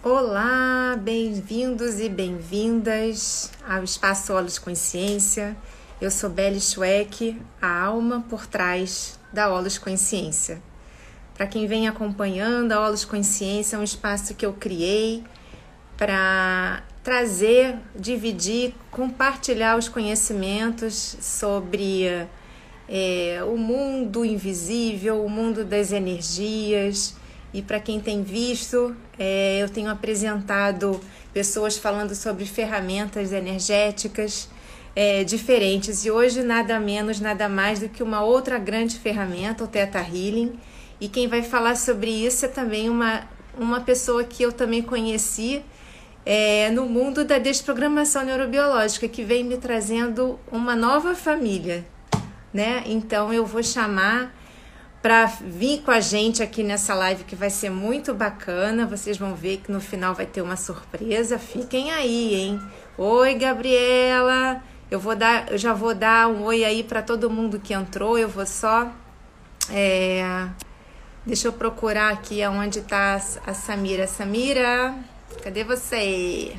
Olá, bem-vindos e bem-vindas ao Espaço Olhos Consciência. Eu sou Belle Schweck, a alma por trás da Olhos Consciência. Para quem vem acompanhando, a Olhos Consciência é um espaço que eu criei para trazer, dividir, compartilhar os conhecimentos sobre é, o mundo invisível, o mundo das energias e para quem tem visto, é, eu tenho apresentado pessoas falando sobre ferramentas energéticas é, diferentes. E hoje, nada menos, nada mais do que uma outra grande ferramenta, o Theta Healing. E quem vai falar sobre isso é também uma, uma pessoa que eu também conheci é, no mundo da desprogramação neurobiológica, que vem me trazendo uma nova família. Né? Então, eu vou chamar para vir com a gente aqui nessa live que vai ser muito bacana. Vocês vão ver que no final vai ter uma surpresa. Fiquem aí, hein? Oi, Gabriela. Eu vou dar, eu já vou dar um oi aí para todo mundo que entrou. Eu vou só é, deixa eu procurar aqui aonde está a Samira. Samira, cadê você?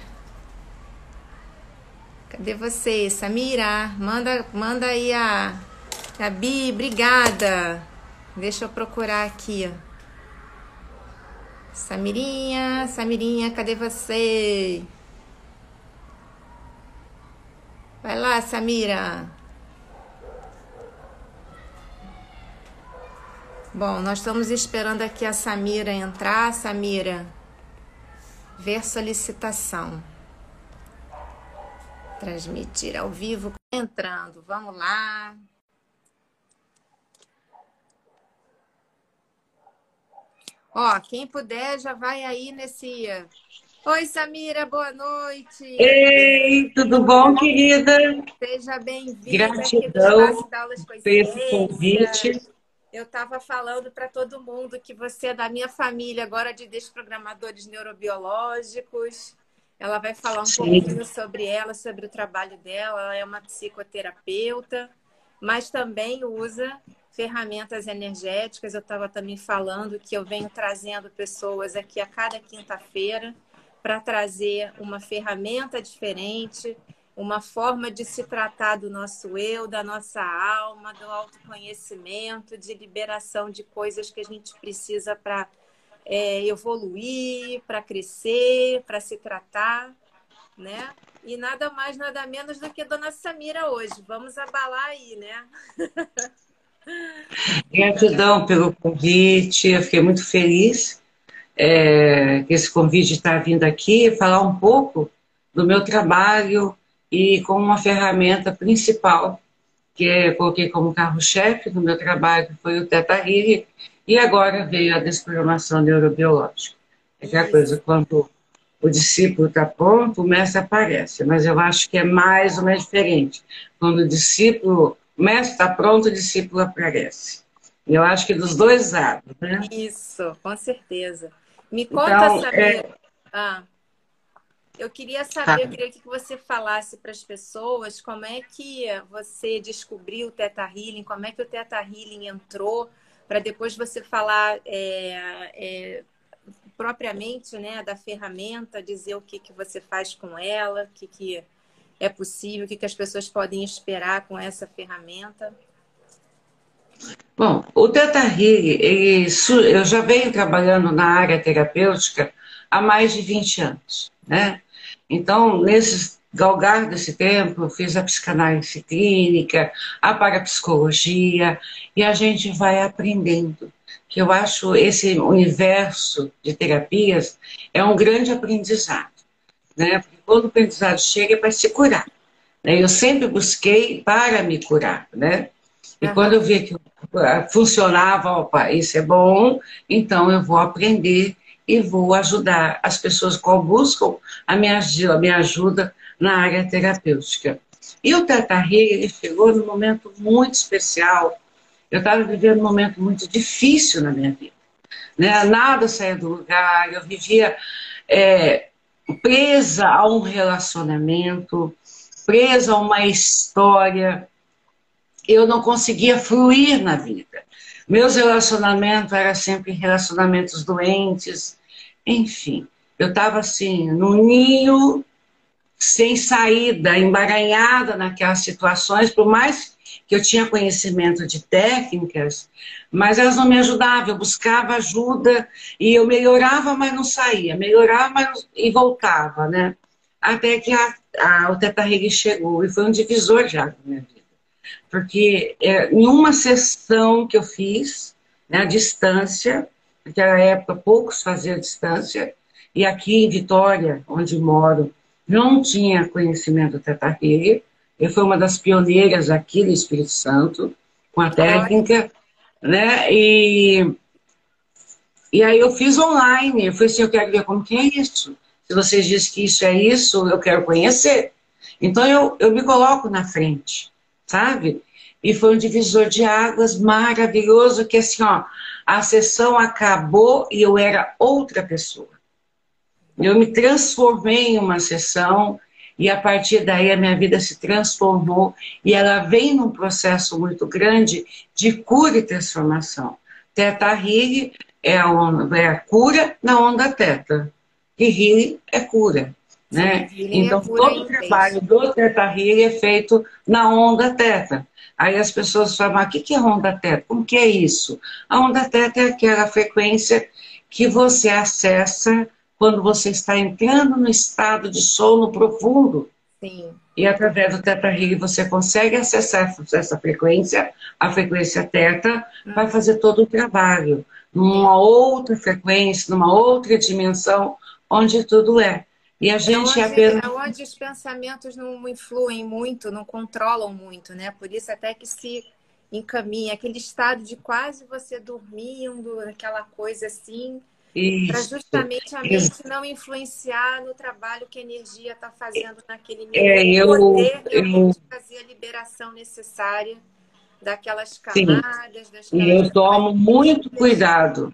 Cadê você, Samira? Manda, manda aí a Gabi, obrigada. Deixa eu procurar aqui. Samirinha, Samirinha, cadê você? Vai lá, Samira. Bom, nós estamos esperando aqui a Samira entrar. Samira, ver solicitação. Transmitir ao vivo. Entrando, vamos lá. Ó, quem puder já vai aí nesse. Oi, Samira, boa noite. Ei, tudo bom, querida? Seja bem-vinda. Gratidão por esse convite. Eu estava falando para todo mundo que você é da minha família agora de desprogramadores neurobiológicos. Ela vai falar um Sim. pouquinho sobre ela, sobre o trabalho dela. Ela é uma psicoterapeuta, mas também usa ferramentas energéticas. Eu estava também falando que eu venho trazendo pessoas aqui a cada quinta-feira para trazer uma ferramenta diferente, uma forma de se tratar do nosso eu, da nossa alma, do autoconhecimento, de liberação de coisas que a gente precisa para é, evoluir, para crescer, para se tratar, né? E nada mais, nada menos do que Dona Samira hoje. Vamos abalar aí, né? Gratidão pelo convite, eu fiquei muito feliz é, que esse convite está vindo aqui falar um pouco do meu trabalho e com uma ferramenta principal que eu coloquei como carro-chefe do meu trabalho, foi o Teta Healing, e agora veio a desprogramação neurobiológica. É que a coisa, quando o discípulo está pronto, o mestre aparece, mas eu acho que é mais ou menos diferente. Quando o discípulo mestre está pronto, o discípulo aparece. Eu acho que dos dois lados, né? Isso, com certeza. Me conta, então, saber. É... Ah, eu queria saber, tá. eu queria que você falasse para as pessoas como é que você descobriu o Teta Healing, como é que o Teta Healing entrou, para depois você falar é, é, propriamente né, da ferramenta, dizer o que, que você faz com ela, o que, que é possível, o que, que as pessoas podem esperar com essa ferramenta? Bom, o Teta Healing, eu já venho trabalhando na área terapêutica há mais de 20 anos, né? Então, nesse galgar desse tempo, eu fiz a psicanálise clínica, a parapsicologia, e a gente vai aprendendo. Que eu acho esse universo de terapias é um grande aprendizado, né? quando o aprendizado chega é para se curar. Né? Eu sempre busquei para me curar, né? E uhum. quando eu vi que funcionava, opa, isso é bom, então eu vou aprender e vou ajudar as pessoas que buscam a minha, a minha ajuda na área terapêutica. E o Teta ele chegou num momento muito especial. Eu estava vivendo um momento muito difícil na minha vida. Né? Nada saía do lugar, eu vivia é, presa a um relacionamento, presa a uma história. Eu não conseguia fluir na vida. Meus relacionamentos eram sempre relacionamentos doentes, enfim. eu estava assim, no ninho, sem saída, embaranhada naquelas situações, por mais que eu tinha conhecimento de técnicas, mas elas não me ajudavam. Eu buscava ajuda e eu melhorava, mas não saía. Melhorava mas... e voltava, né? Até que a, a, o Teta Healing chegou e foi um divisor já na minha vida. Porque é, em uma sessão que eu fiz, né, à distância, naquela época poucos faziam distância, e aqui em Vitória, onde moro, não tinha conhecimento do Teta Healing, eu fui uma das pioneiras aqui no Espírito Santo, com a técnica, né? E, e aí eu fiz online. Eu falei assim, eu quero ver como que é isso. Se vocês dizem que isso é isso, eu quero conhecer. Então eu, eu me coloco na frente, sabe? E foi um divisor de águas maravilhoso, que assim, ó, a sessão acabou e eu era outra pessoa. Eu me transformei em uma sessão e a partir daí a minha vida se transformou e ela vem num processo muito grande de cura e transformação. Teta Healing é a, onda, é a cura na onda teta. E Healing é cura. Né? Sim, então, é todo o trabalho do Teta Healing é feito na onda teta. Aí as pessoas falam, o que é onda teta? Como que é isso? A onda teta é aquela frequência que você acessa quando você está entrando no estado de sono profundo. Sim. E através do Teta Healing você consegue acessar essa frequência, a frequência Teta, hum. vai fazer todo o trabalho. Numa outra frequência, numa outra dimensão, onde tudo é. E a é gente é onde, apenas... é onde os pensamentos não influem muito, não controlam muito, né? Por isso até que se encaminha aquele estado de quase você dormindo, aquela coisa assim, para justamente a mente Isso. não influenciar no trabalho que a energia está fazendo naquele nível. É, eu, poder eu, fazer a liberação necessária daquelas camadas. Sim. e eu tomo muito cuidado.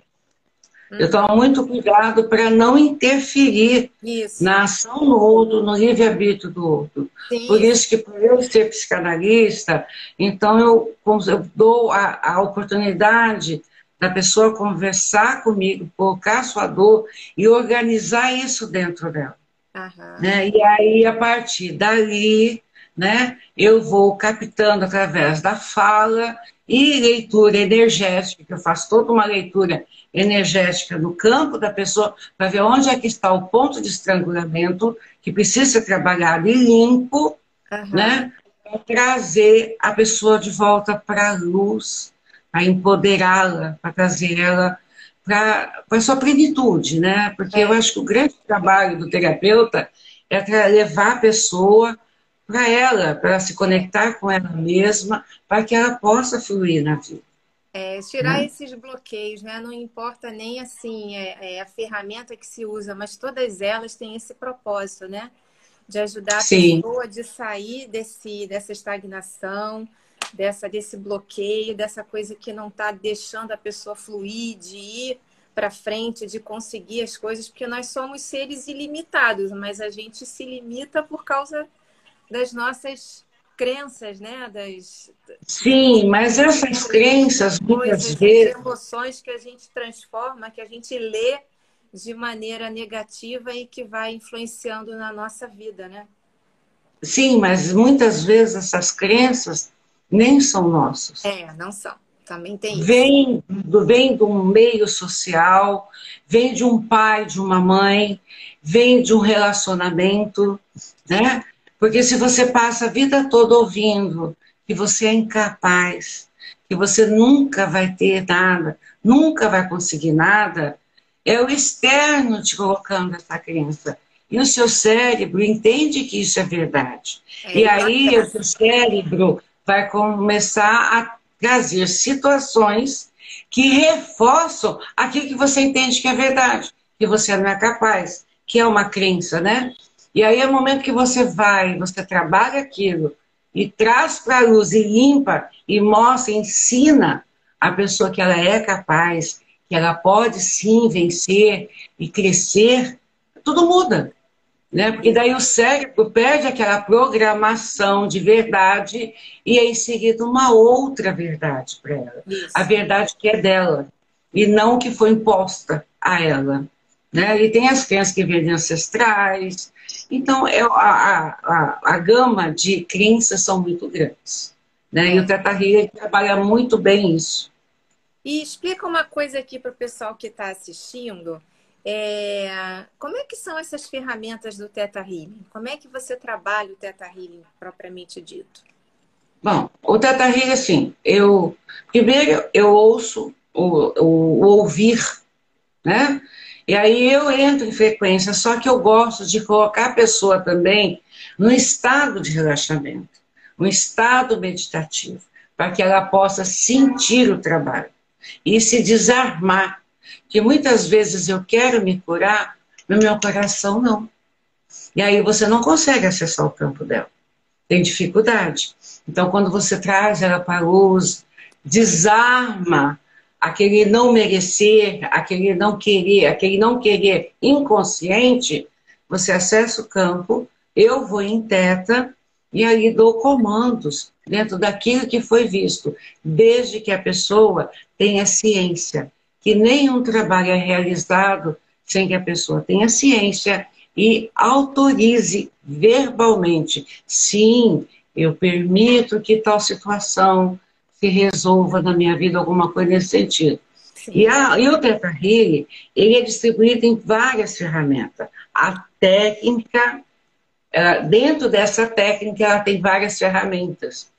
Hum. Eu tomo muito cuidado para não interferir isso. na ação do outro, no livre-arbítrio do outro. Sim. Por isso que, por eu ser psicanalista, então eu, eu dou a, a oportunidade da pessoa conversar comigo, colocar sua dor e organizar isso dentro dela. Uhum. Né? E aí, a partir dali, né, eu vou captando através da fala e leitura energética, que eu faço toda uma leitura energética no campo da pessoa, para ver onde é que está o ponto de estrangulamento, que precisa ser trabalhado e limpo, uhum. né, para trazer a pessoa de volta para a luz, a empoderá-la, para trazer ela para a sua plenitude, né? Porque é. eu acho que o grande trabalho do terapeuta é levar a pessoa para ela, para se conectar com ela mesma, para que ela possa fluir na vida. É, tirar né? esses bloqueios, né? Não importa nem assim é, é, a ferramenta que se usa, mas todas elas têm esse propósito, né? De ajudar a Sim. pessoa de sair desse, dessa estagnação, dessa desse bloqueio, dessa coisa que não está deixando a pessoa fluir, de ir para frente, de conseguir as coisas, porque nós somos seres ilimitados, mas a gente se limita por causa das nossas crenças, né? Das Sim, mas essas crenças muitas vezes emoções que a gente transforma, que a gente lê de maneira negativa e que vai influenciando na nossa vida, né? Sim, mas muitas vezes essas crenças nem são nossos. É, não são. Também tem isso. Vem, vem de um meio social, vem de um pai, de uma mãe, vem de um relacionamento, né? Porque se você passa a vida toda ouvindo que você é incapaz, que você nunca vai ter nada, nunca vai conseguir nada, é o externo te colocando essa crença. E o seu cérebro entende que isso é verdade. É, e aí o seu cérebro vai começar a trazer situações que reforçam aquilo que você entende que é verdade, que você não é capaz, que é uma crença, né? E aí é o momento que você vai, você trabalha aquilo e traz para a luz e limpa e mostra, ensina a pessoa que ela é capaz, que ela pode sim vencer e crescer, tudo muda. Né? Porque daí o cérebro perde aquela programação de verdade e é inserido uma outra verdade para ela. Isso. A verdade que é dela e não que foi imposta a ela. né? E tem as crenças que vêm de ancestrais. Então, é, a, a, a, gama de crenças são muito grandes. Né? E o Teta trabalha muito bem isso. E explica uma coisa aqui para o pessoal que está assistindo. É, como é que são essas ferramentas do Teta Healing? Como é que você trabalha o Teta Healing propriamente dito? Bom, o Teta Healing, assim, eu primeiro eu ouço o, o, o ouvir, né? E aí eu entro em frequência, só que eu gosto de colocar a pessoa também no estado de relaxamento, um estado meditativo, para que ela possa sentir o trabalho e se desarmar. Que muitas vezes eu quero me curar, no meu coração não. E aí você não consegue acessar o campo dela. Tem dificuldade. Então, quando você traz ela para a luz, desarma aquele não merecer, aquele não querer, aquele não querer inconsciente, você acessa o campo, eu vou em teta e aí dou comandos dentro daquilo que foi visto, desde que a pessoa tenha ciência, que nenhum trabalho é realizado sem que a pessoa tenha ciência e autorize verbalmente, sim, eu permito que tal situação se resolva na minha vida alguma coisa nesse sentido. E, a, e o Teta Healing, ele é distribuído em várias ferramentas. A técnica, ela, dentro dessa técnica, ela tem várias ferramentas.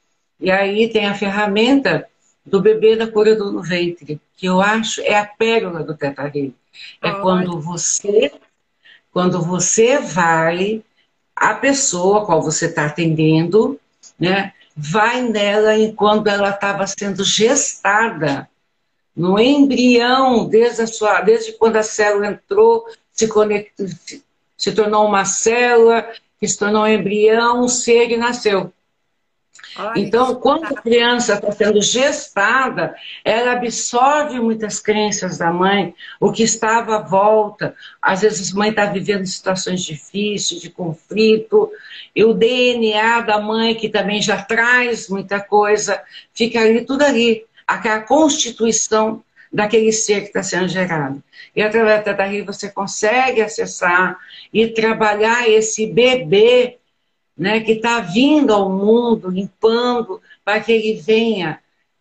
E aí tem a ferramenta do bebê da cura do ventre, que eu acho é a pérola do Teta. É quando você, quando você vai, a pessoa a qual você está atendendo, né, vai nela enquanto ela estava sendo gestada, no embrião, desde, a sua, desde quando a célula entrou, se, conectou, se tornou uma célula, que se tornou um embrião, um ser e nasceu. Então, quando a criança está sendo gestada, ela absorve muitas crenças da mãe, o que estava à volta. Às vezes, a mãe está vivendo situações difíceis, de conflito, e o DNA da mãe, que também já traz muita coisa, fica ali, tudo ali. Aquela constituição daquele ser que está sendo gerado. E através da Teta você consegue acessar e trabalhar esse bebê né, que está vindo ao mundo, limpando, para que ele venha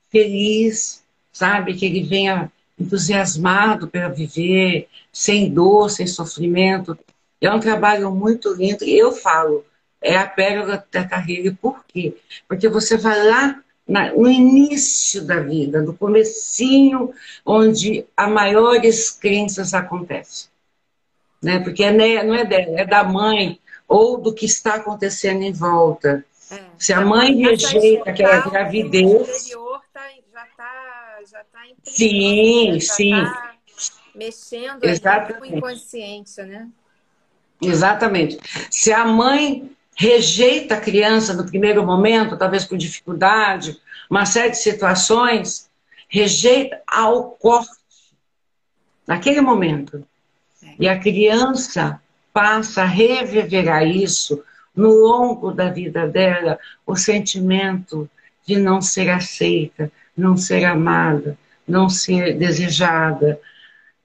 feliz, sabe? Que ele venha entusiasmado para viver, sem dor, sem sofrimento. É um trabalho muito lindo e eu falo, é a pérola da carreira. Por quê? Porque você vai lá na, no início da vida, no comecinho, onde as maiores crenças acontecem. Né? Porque é, não é dela, é da mãe, ou do que está acontecendo em volta. É. Se a mãe rejeita aquela gravidez. O tá, já está já tá Sim, né? já sim. Tá mexendo Exatamente. com inconsciência, né? Exatamente. Se a mãe rejeita a criança no primeiro momento, talvez por dificuldade, uma série de situações, rejeita ao corte, naquele momento. É. E a criança passa a reverberar isso no longo da vida dela, o sentimento de não ser aceita, não ser amada, não ser desejada.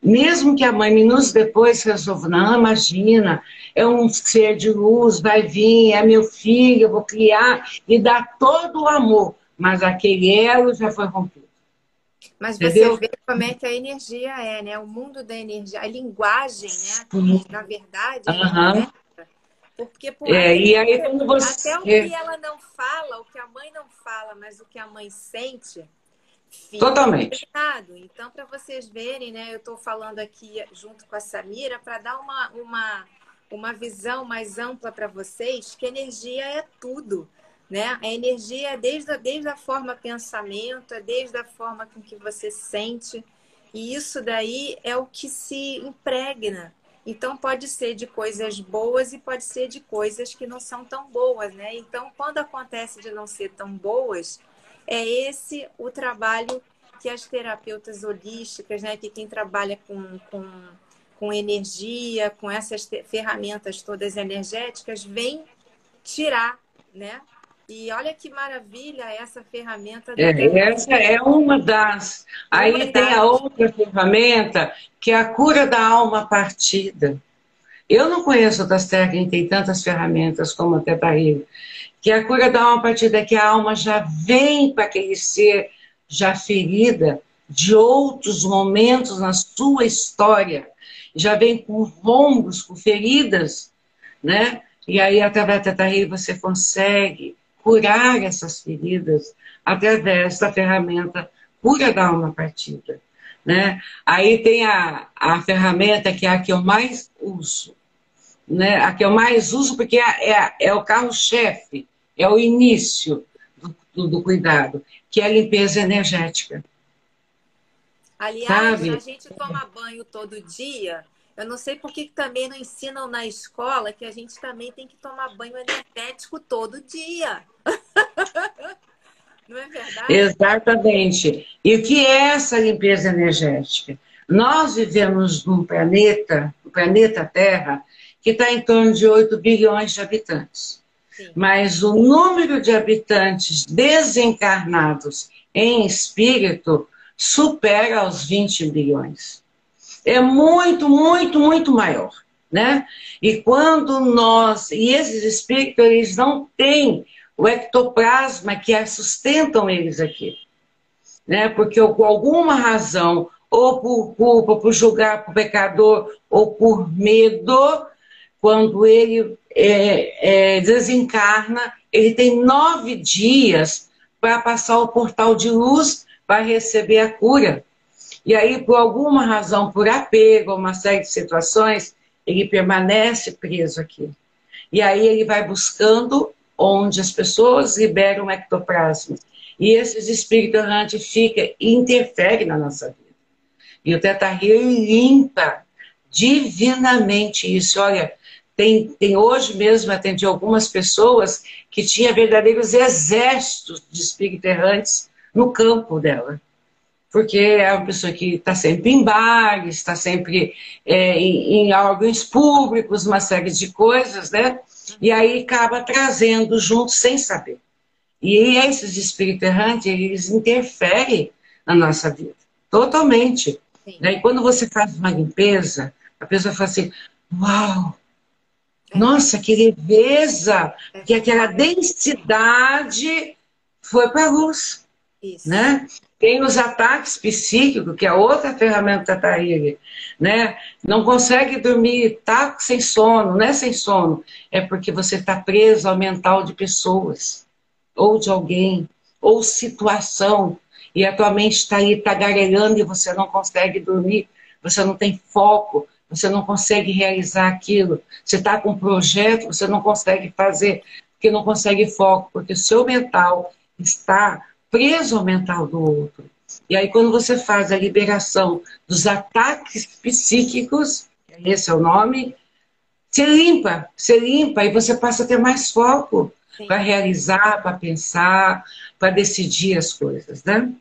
Mesmo que a mãe minutos depois resolva, não, imagina, é um ser de luz, vai vir, é meu filho, eu vou criar e dar todo o amor, mas aquele elo já foi rompido. Mas você Entendeu? vê como é que a energia é, né? O mundo da energia, a linguagem, né? Na verdade, uhum. né? Porque por é, e aí, quando você... até o que ela não fala, o que a mãe não fala, mas o que a mãe sente, fica Totalmente. Pesado. Então, para vocês verem, né? Eu estou falando aqui junto com a Samira para dar uma, uma, uma visão mais ampla para vocês que energia é tudo né? A energia é desde, a, desde a forma pensamento, é desde a forma com que você sente. E isso daí é o que se impregna. Então pode ser de coisas boas e pode ser de coisas que não são tão boas, né? Então quando acontece de não ser tão boas, é esse o trabalho que as terapeutas holísticas, né, que quem trabalha com, com, com energia, com essas ferramentas todas energéticas, vem tirar, né? E olha que maravilha essa ferramenta. É, essa é uma das. Aí Verdade. tem a outra ferramenta, que é a cura da alma partida. Eu não conheço outras técnicas, tem tantas ferramentas como a Teta Healing, que a cura da alma partida é que a alma já vem para aquele ser já ferida de outros momentos na sua história, já vem com rombos, com feridas, né? E aí, através da Teta você consegue curar essas feridas através da ferramenta cura da alma partida. Né? Aí tem a, a ferramenta que é a que eu mais uso. Né? A que eu mais uso porque é, é, é o carro-chefe, é o início do, do, do, cuidado, que é a limpeza energética. Aliás, Sabe? a gente toma banho todo dia eu não sei por que também não ensinam na escola que a gente também tem que tomar banho energético todo dia. não é verdade? Exatamente. E o que é essa limpeza energética? Nós vivemos num planeta, o planeta Terra, que está em torno de 8 bilhões de habitantes. Sim. Mas o número de habitantes desencarnados em espírito supera os 20 bilhões é muito, muito, muito maior. Né? E quando nós, e esses espíritos, eles não têm o ectoplasma que sustentam eles aqui. Né? Porque por alguma razão, ou por culpa, por julgar por pecador, ou por medo, quando ele é, é, desencarna, ele tem nove dias para passar o portal de luz para receber a cura. E aí, por alguma razão, por apego, uma série de situações, ele permanece preso aqui. E aí ele vai buscando onde as pessoas liberam ectoplasma. E esses espíritos errantes ficam e interferem na nossa vida. E o Teta limpa divinamente isso. Olha, tem, tem hoje mesmo atendi algumas pessoas que tinham verdadeiros exércitos de espíritos errantes no campo dela porque é uma pessoa que está sempre em bares, está sempre é, em, em órgãos públicos, uma série de coisas, né? E aí acaba trazendo junto sem saber. E esses espíritos errantes, eles interferem na nossa vida, totalmente. Né? E quando você faz uma limpeza, a pessoa fala assim, uau, é. nossa, que leveza, é. que aquela densidade foi para a luz. Isso. Né? Tem os ataques psíquicos, que é outra ferramenta da Taíri, né? Não consegue dormir, tá sem sono, não é sem sono, é porque você está preso ao mental de pessoas, ou de alguém, ou situação, e a tua mente está aí tagarelando e você não consegue dormir, você não tem foco, você não consegue realizar aquilo, você está com um projeto, você não consegue fazer, porque não consegue foco, porque o seu mental está preso ao mental do outro. E aí, quando você faz a liberação dos ataques psíquicos, esse é o nome, você limpa, você limpa e você passa a ter mais foco para realizar, para pensar, para decidir as coisas, né?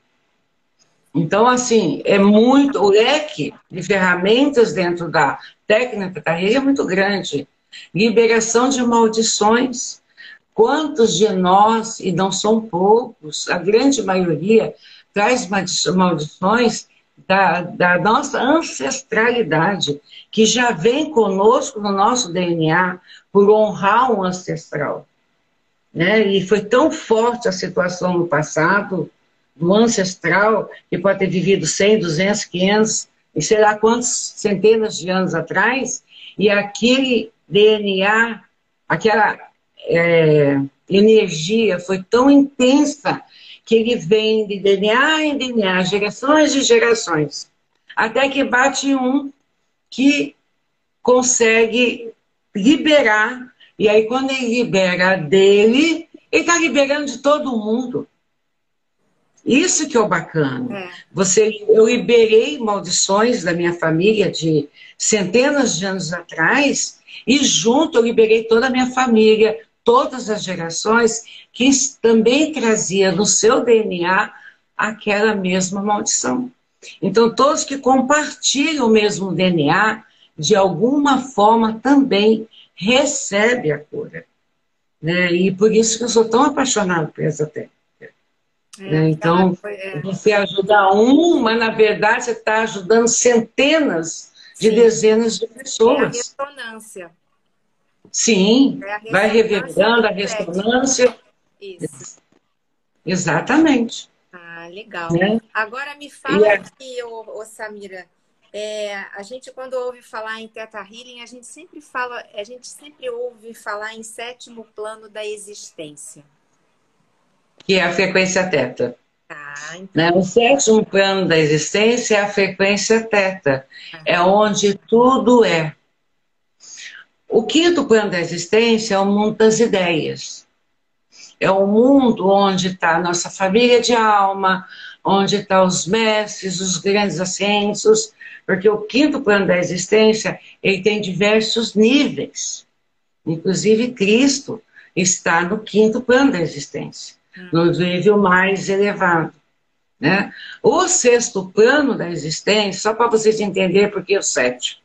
Então, assim, é muito. O leque de ferramentas dentro da técnica da carreira é muito grande. Liberação de maldições, Quantos de nós, e não são poucos, a grande maioria, traz maldições da, da nossa ancestralidade, que já vem conosco no nosso DNA por honrar um ancestral. Né? E foi tão forte a situação no passado, do ancestral, que pode ter vivido 100, 200, 500, e sei lá quantos centenas de anos atrás, e aquele DNA, aquela é, energia foi tão intensa que ele vem de DNA em DNA, gerações e gerações, até que bate um que consegue liberar, e aí quando ele libera dele, ele está liberando de todo mundo. Isso que é o bacana. É. Você, eu liberei maldições da minha família de centenas de anos atrás, e junto eu liberei toda a minha família, todas as gerações que também trazia no seu DNA aquela mesma maldição. Então, todos que compartilham o mesmo DNA, de alguma forma também recebem a cura. Né? E por isso que eu sou tão apaixonado por essa técnica. É, né? Então, é. você ajuda um, mas na verdade você está ajudando centenas Sim. de dezenas de pessoas. É a ressonância. Sim, é vai reverberando a ressonância. Isso. Exatamente. Ah, legal. Né? Agora me fala aqui, ô, ô Samira, é, a gente quando ouve falar em Teta Healing, a gente sempre fala, a gente sempre ouve falar em sétimo plano da existência. Que é a frequência teta. Ah, então... né? O sétimo plano da existência é a frequência teta. Ah. É onde tudo é. O quinto plano da existência é o mundo das ideias. É o mundo onde está a nossa família de alma, onde estão tá os mestres, os grandes ascensos, porque o quinto plano da existência ele tem diversos níveis. Inclusive Cristo está no quinto plano da existência, hum. no nível mais elevado. Né? O sexto plano da existência, só para vocês entenderem porque o sétimo.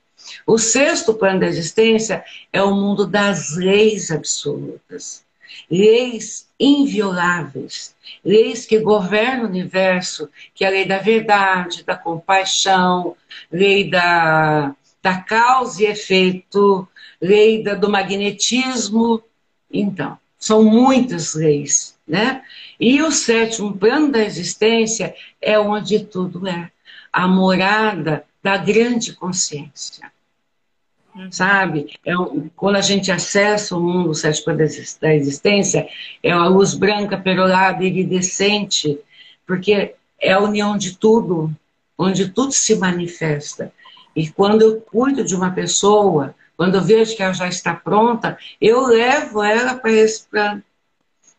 O sexto plano da existência é o mundo das leis absolutas, leis invioláveis, leis que governam o universo, que é a lei da verdade, da compaixão, lei da, da causa e efeito, lei da, do magnetismo. Então, são muitas leis, né? E o sétimo plano da existência é onde tudo é a morada da grande consciência. Uhum. Sabe? É, quando a gente acessa o mundo sétimo da existência, é a luz branca, perolada, iridescente, porque é a união de tudo, onde tudo se manifesta. E quando eu cuido de uma pessoa, quando eu vejo que ela já está pronta, eu levo ela para esse plano.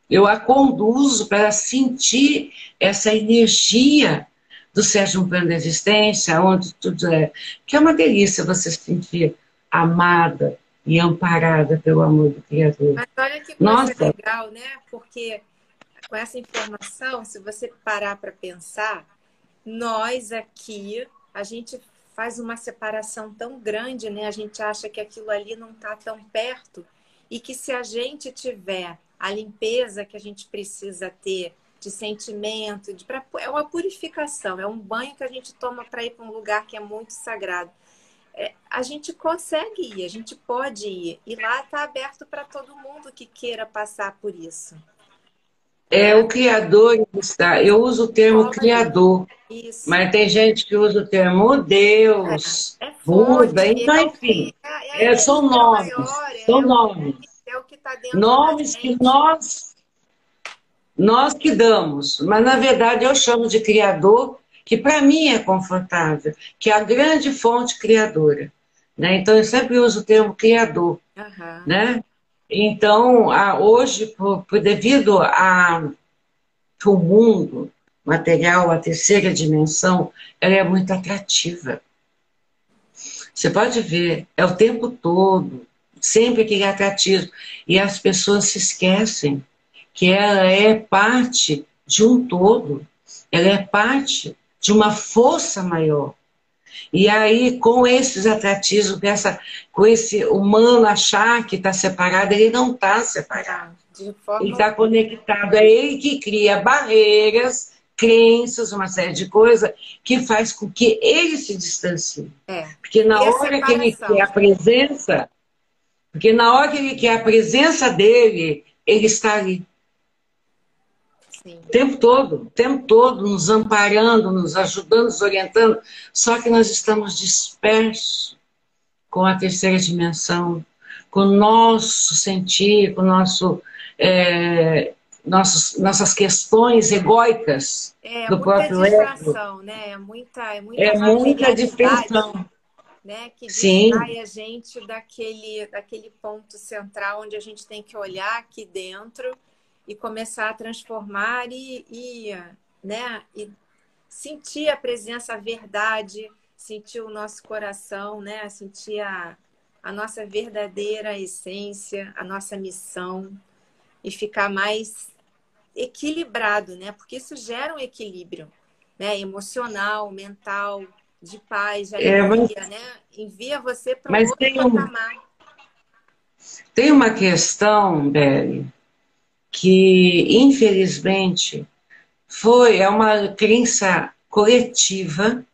Eu a conduzo para sentir essa energia do sétimo plano da existência, onde tudo é. Que é uma delícia você se sentir amada e amparada pelo amor do Criador. Mas olha que coisa Nossa. legal, né? Porque com essa informação, se você parar para pensar, nós aqui, a gente faz uma separação tão grande, né? A gente acha que aquilo ali não está tão perto e que se a gente tiver a limpeza que a gente precisa ter de sentimento, de pra, é uma purificação, é um banho que a gente toma para ir para um lugar que é muito sagrado é, a gente consegue ir, a gente pode ir. E lá está aberto para todo mundo que queira passar por isso. É, o criador está. Eu uso o termo criador, isso. mas tem gente que usa o termo Deus, é, é Buda, então, é enfim, é, é são nomes. Maior, são nomes. É o que está dentro Nomes que nós, nós que damos, mas na verdade eu chamo de criador que para mim é confortável, que é a grande fonte criadora. Né? Então, eu sempre uso o termo criador. Uhum. Né? Então, a, hoje, por, por devido a o mundo material, a terceira dimensão, ela é muito atrativa. Você pode ver, é o tempo todo, sempre que é atrativo. E as pessoas se esquecem que ela é parte de um todo. Ela é parte de uma força maior. E aí, com esses atrativos, com, essa, com esse humano achar que está separado, ele não está separado. Forma... Ele está conectado. É ele que cria barreiras, crenças, uma série de coisas que faz com que ele se distancie. É. Porque na hora que ele quer a presença, porque na hora que ele quer a presença dele, ele está ali. Sim. O tempo todo, o tempo todo, nos amparando, nos ajudando, nos orientando. Só que nós estamos dispersos com a terceira dimensão, com o nosso sentir, com o nosso, é, nossos, nossas questões egóicas é, do próprio ego. Né? É muita, é muita, é muita dispersão. Né, que distrai a gente daquele, daquele ponto central onde a gente tem que olhar aqui dentro e começar a transformar e, e, né, e sentir a presença, a verdade, sentir o nosso coração, né, sentir a, a nossa verdadeira essência, a nossa missão e ficar mais equilibrado, né? Porque isso gera um equilíbrio, né? Emocional, mental, de paz, de alegria, é, mas... né? Envia você para outro patamar. Tem uma questão, Beli, que infelizmente foi é uma crença coletiva,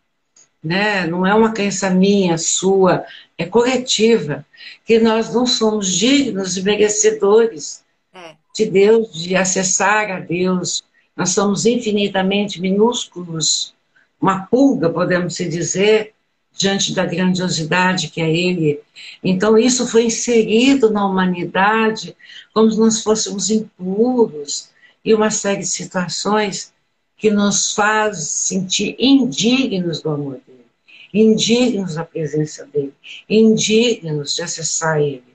né? Não é uma crença minha, sua, é coletiva, que nós não somos dignos e merecedores é. de Deus, de acessar a Deus. Nós somos infinitamente minúsculos, uma pulga, podemos dizer, diante da grandiosidade que é Ele. Então, isso foi inserido na humanidade como se nós fôssemos impuros e uma série de situações que nos faz sentir indignos do amor dele, indignos da presença dele, indignos de acessar ele.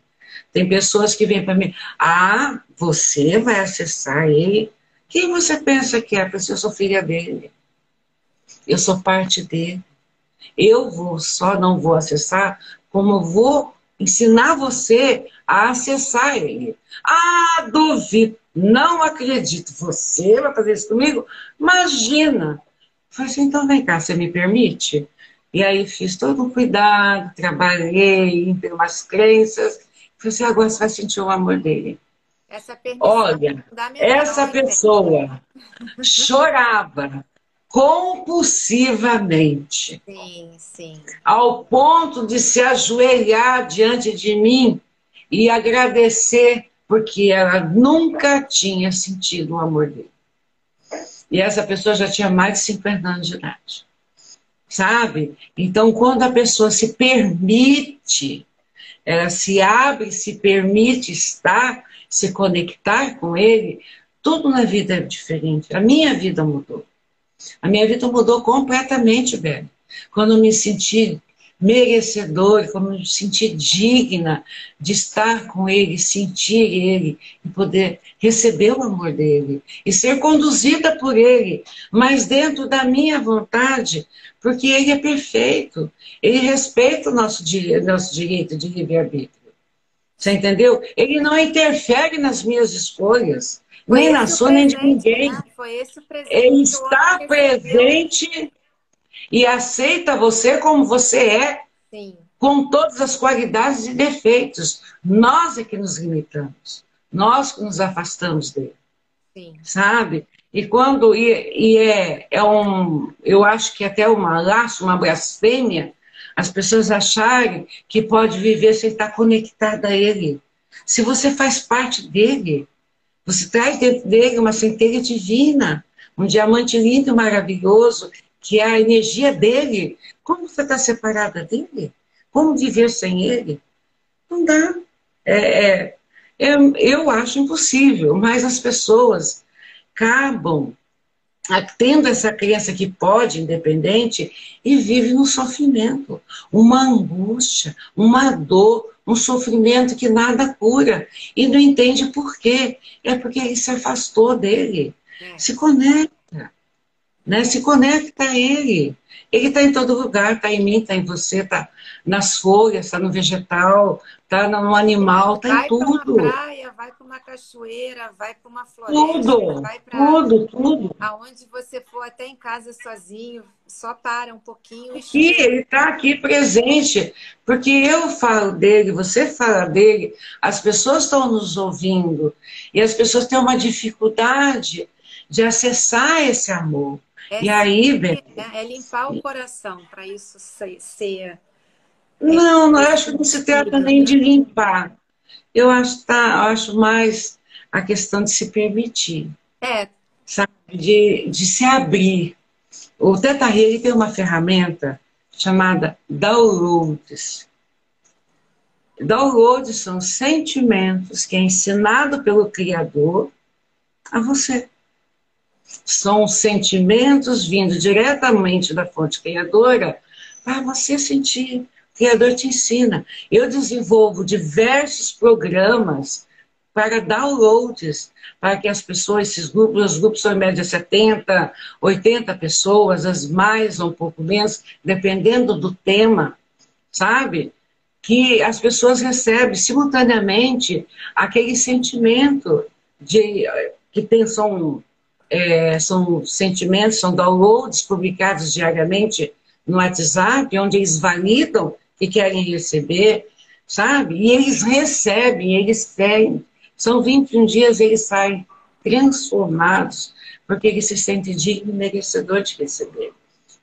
Tem pessoas que vêm para mim, ah, você vai acessar ele. Quem você pensa que é? Porque eu sou filha dele. Eu sou parte dele. Eu vou, só não vou acessar, como vou ensinar você a acessar ele. Ah, duvido, não acredito. Você vai fazer isso comigo? Imagina. falei assim, então vem cá, você me permite? E aí fiz todo um cuidado, trabalhei, em umas crenças. Falei assim, agora você vai sentir o amor dele. Essa Olha, essa pessoa chorava compulsivamente. Sim, sim. Ao ponto de se ajoelhar diante de mim e agradecer, porque ela nunca tinha sentido o amor dele. E essa pessoa já tinha mais de 50 anos de idade. Sabe? Então, quando a pessoa se permite, ela se abre, se permite estar, se conectar com ele, tudo na vida é diferente. A minha vida mudou. A minha vida mudou completamente, velho. Quando eu me senti merecedor, quando eu me senti digna de estar com ele, sentir ele e poder receber o amor dele e ser conduzida por ele, mas dentro da minha vontade, porque ele é perfeito. Ele respeita o nosso, nosso direito de livre-arbítrio. Você entendeu? Ele não interfere nas minhas escolhas. Nem na sua, nem de ninguém. Né? Ele está presente e aceita você como você é, Sim. com todas as qualidades e defeitos. Nós é que nos limitamos, nós que nos afastamos dele. Sim. Sabe? E quando e, e é, é um, eu acho que até uma laço, uma blasfêmia, as pessoas acharem que pode viver sem estar conectada a ele. Se você faz parte dele, você traz dentro dele uma centelha divina, um diamante lindo maravilhoso, que é a energia dele. Como você está separada dele? Como viver sem ele? Não dá. É, é, é, eu acho impossível, mas as pessoas acabam tendo essa crença que pode, independente, e vive no sofrimento, uma angústia, uma dor, um sofrimento que nada cura e não entende por quê. É porque ele se afastou dele. É. Se conecta. Né? Se conecta a ele. Ele está em todo lugar, está em mim, está em você, está nas folhas, está no vegetal, está no animal, está em tudo. Para uma cachoeira, vai para uma floresta, tudo, vai para tudo, tudo. Aonde você for até em casa sozinho, só para um pouquinho. E ele está aqui presente, porque eu falo dele, você fala dele, as pessoas estão nos ouvindo e as pessoas têm uma dificuldade de acessar esse amor. É e aí, bem, é, é limpar o coração para isso ser, ser não, não acho que não se trata nem de limpar. Eu acho, tá, acho mais a questão de se permitir. É. Sabe? De, de se abrir. O Teta Healing tem uma ferramenta chamada downloads. Downloads são sentimentos que é ensinado pelo Criador a você. São sentimentos vindo diretamente da fonte criadora para você sentir. Criador te ensina. Eu desenvolvo diversos programas para downloads, para que as pessoas, esses grupos, os grupos são em média 70, 80 pessoas, as mais ou um pouco menos, dependendo do tema, sabe? Que as pessoas recebem simultaneamente aquele sentimento de que tem, são, é, são sentimentos, são downloads publicados diariamente no WhatsApp, onde eles validam que querem receber, sabe? E eles recebem, eles querem. São 21 dias, eles saem transformados, porque eles se sentem dignos e merecedores de receber.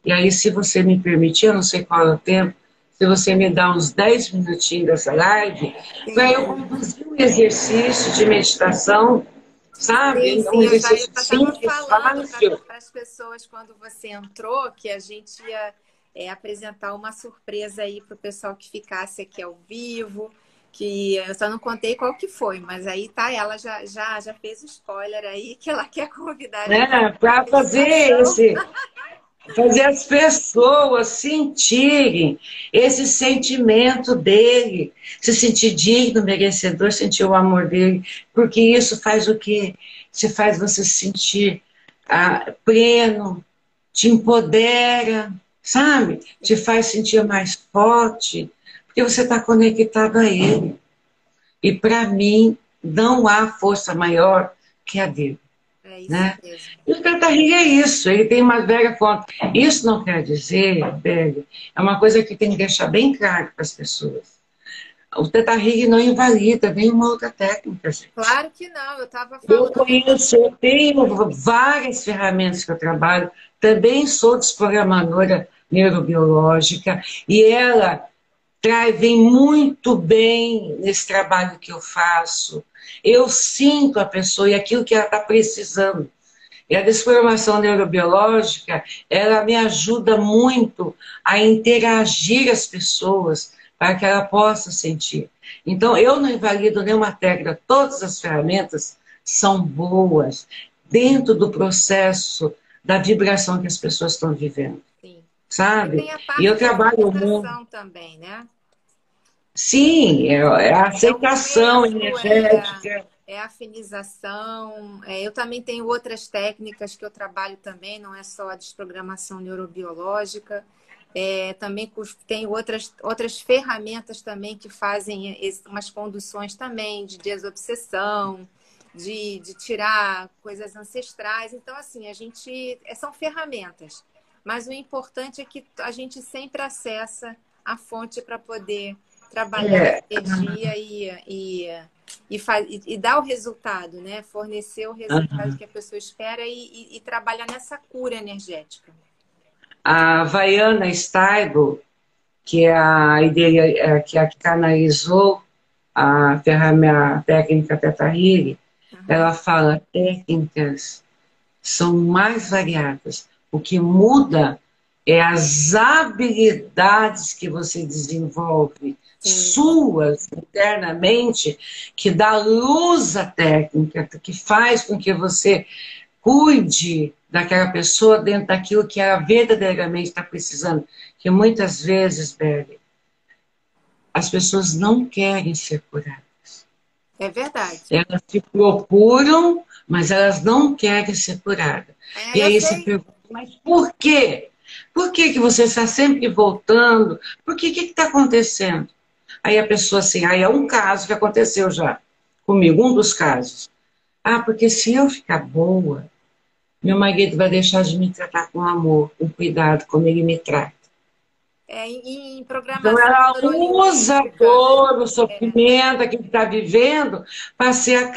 E aí, se você me permitir, eu não sei qual é o tempo, se você me dá uns 10 minutinhos dessa live, para eu conduzir um exercício de meditação, sabe? Sim, sim, um exercício eu já simples, fácil. Para as pessoas, quando você entrou, que a gente ia é, apresentar uma surpresa aí para o pessoal que ficasse aqui ao vivo, que eu só não contei qual que foi, mas aí tá, ela já, já, já fez o spoiler aí que ela quer convidar. É, para fazer esse, fazer as pessoas sentirem esse sentimento dele, se sentir digno, merecedor, sentir o amor dele, porque isso faz o que? Se faz você se sentir ah, pleno, te empodera, sabe? Te faz sentir mais forte, porque você está conectado a ele. E para mim, não há força maior que a dele. É isso né? mesmo. E o Teta é isso, ele tem uma velha fonte. Isso não quer dizer, velho, é uma coisa que tem que deixar bem claro para as pessoas. O Teta não invalida nenhuma outra técnica, gente. Claro que não, eu estava falando. Eu conheço, eu tenho várias ferramentas que eu trabalho, também sou desprogramadora neurobiológica, e ela traz, vem muito bem nesse trabalho que eu faço. Eu sinto a pessoa e aquilo que ela está precisando. E a desprogramação neurobiológica, ela me ajuda muito a interagir as pessoas para que ela possa sentir. Então, eu não invalido nenhuma técnica, todas as ferramentas são boas dentro do processo da vibração que as pessoas estão vivendo. Sabe? E, e eu trabalho muito. também, né? Sim, é, é a aceitação é energética. É, é a afinização. É, eu também tenho outras técnicas que eu trabalho também, não é só a desprogramação neurobiológica. É, também tem outras, outras ferramentas também que fazem umas conduções também de desobsessão, de, de tirar coisas ancestrais. Então, assim, a gente. É, são ferramentas. Mas o importante é que a gente sempre acessa a fonte para poder trabalhar é. energia e, e, e, faz, e, e, dar o resultado, né? Fornecer o resultado uhum. que a pessoa espera e, e, trabalhar nessa cura energética. A Vaiana Staibo, que é a ideia é, que, a, que canalizou a ferramenta técnica Teta uhum. ela fala técnicas são mais variadas. O que muda é as habilidades que você desenvolve suas internamente que dá luz à técnica, que faz com que você cuide daquela pessoa dentro daquilo que ela verdadeiramente está precisando. Que muitas vezes, Belle, as pessoas não querem ser curadas. É verdade. Elas se procuram, mas elas não querem ser curadas. É, e aí você pergunta, mas por quê? Por que, que você está sempre voltando? Por que que está acontecendo? Aí a pessoa assim, aí é um caso que aconteceu já comigo, um dos casos. Ah, porque se eu ficar boa, meu marido vai deixar de me tratar com amor, com cuidado, como ele me trata. É, em, programação. Então ela usa todo o sofrimento é. que ele está vivendo para ser,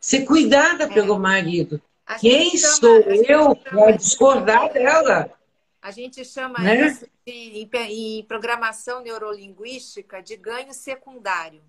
ser cuidada é. pelo marido. Quem chama, sou eu para discordar dela? A gente chama né? isso de, em, programação neurolinguística de ganho secundário.